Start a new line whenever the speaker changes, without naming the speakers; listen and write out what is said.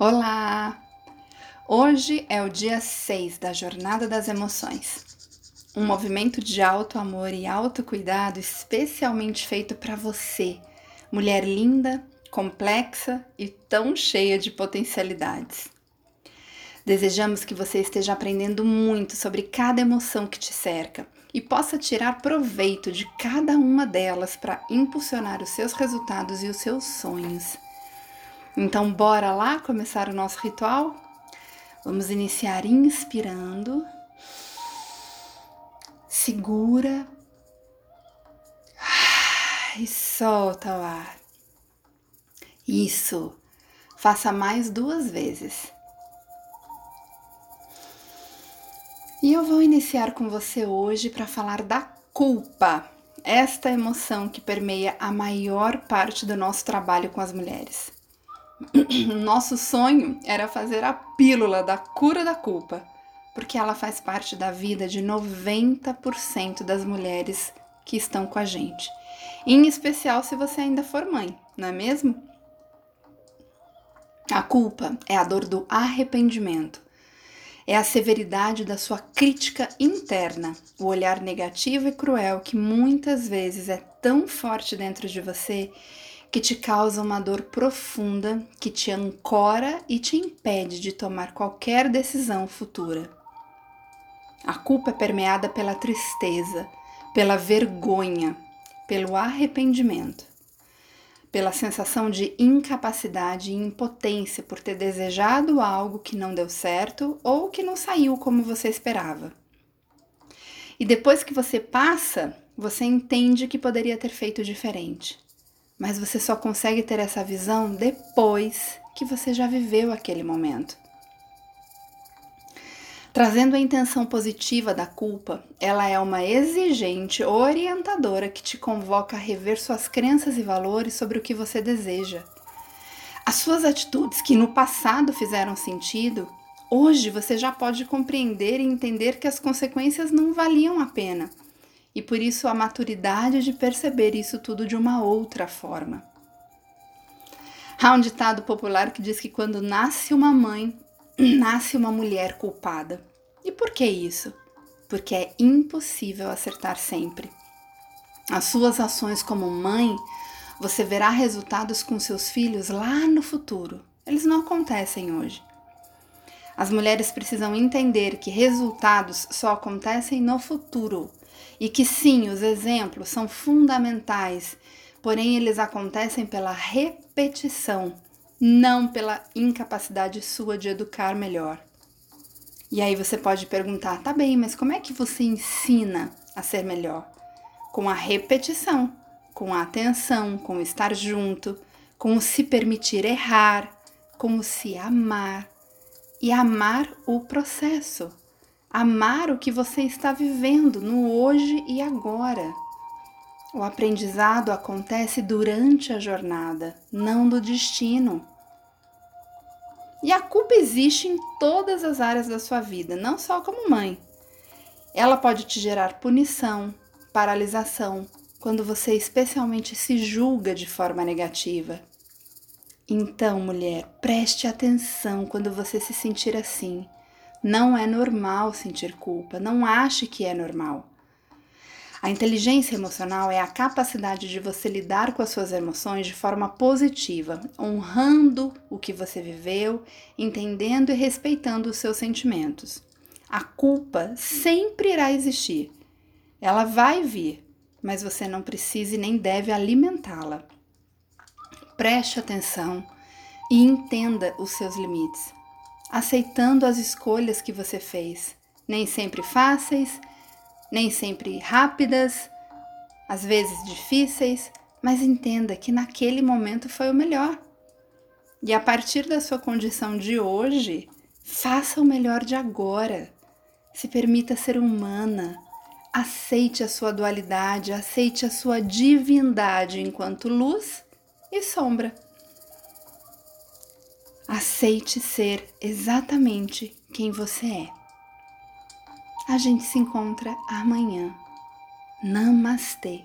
Olá! Hoje é o dia 6 da Jornada das Emoções. Um movimento de alto amor e autocuidado especialmente feito para você, mulher linda, complexa e tão cheia de potencialidades. Desejamos que você esteja aprendendo muito sobre cada emoção que te cerca e possa tirar proveito de cada uma delas para impulsionar os seus resultados e os seus sonhos. Então, bora lá começar o nosso ritual? Vamos iniciar inspirando. Segura. E solta o ar. Isso. Faça mais duas vezes. E eu vou iniciar com você hoje para falar da culpa, esta emoção que permeia a maior parte do nosso trabalho com as mulheres. Nosso sonho era fazer a pílula da cura da culpa, porque ela faz parte da vida de 90% das mulheres que estão com a gente. Em especial se você ainda for mãe, não é mesmo? A culpa é a dor do arrependimento. É a severidade da sua crítica interna, o olhar negativo e cruel que muitas vezes é tão forte dentro de você que te causa uma dor profunda que te ancora e te impede de tomar qualquer decisão futura. A culpa é permeada pela tristeza, pela vergonha, pelo arrependimento, pela sensação de incapacidade e impotência por ter desejado algo que não deu certo ou que não saiu como você esperava. E depois que você passa, você entende que poderia ter feito diferente mas você só consegue ter essa visão depois que você já viveu aquele momento. Trazendo a intenção positiva da culpa, ela é uma exigente orientadora que te convoca a rever suas crenças e valores sobre o que você deseja. As suas atitudes que no passado fizeram sentido, hoje você já pode compreender e entender que as consequências não valiam a pena e por isso a maturidade de perceber isso tudo de uma outra forma. Há um ditado popular que diz que quando nasce uma mãe, nasce uma mulher culpada. E por que isso? Porque é impossível acertar sempre. As suas ações como mãe, você verá resultados com seus filhos lá no futuro. Eles não acontecem hoje. As mulheres precisam entender que resultados só acontecem no futuro e que sim, os exemplos são fundamentais, porém eles acontecem pela repetição, não pela incapacidade sua de educar melhor. E aí você pode perguntar, tá bem, mas como é que você ensina a ser melhor? Com a repetição, com a atenção, com o estar junto, com o se permitir errar, com o se amar e amar o processo amar o que você está vivendo no hoje e agora. O aprendizado acontece durante a jornada, não no destino. E a culpa existe em todas as áreas da sua vida, não só como mãe. Ela pode te gerar punição, paralisação, quando você especialmente se julga de forma negativa. Então, mulher, preste atenção quando você se sentir assim não é normal sentir culpa, não ache que é normal. A inteligência emocional é a capacidade de você lidar com as suas emoções de forma positiva, honrando o que você viveu, entendendo e respeitando os seus sentimentos. A culpa sempre irá existir. Ela vai vir, mas você não precisa e nem deve alimentá-la. Preste atenção e entenda os seus limites aceitando as escolhas que você fez, nem sempre fáceis, nem sempre rápidas, às vezes difíceis, mas entenda que naquele momento foi o melhor. E a partir da sua condição de hoje, faça o melhor de agora. Se permita ser humana. Aceite a sua dualidade, aceite a sua divindade enquanto luz e sombra. Aceite ser exatamente quem você é. A gente se encontra amanhã. Namastê.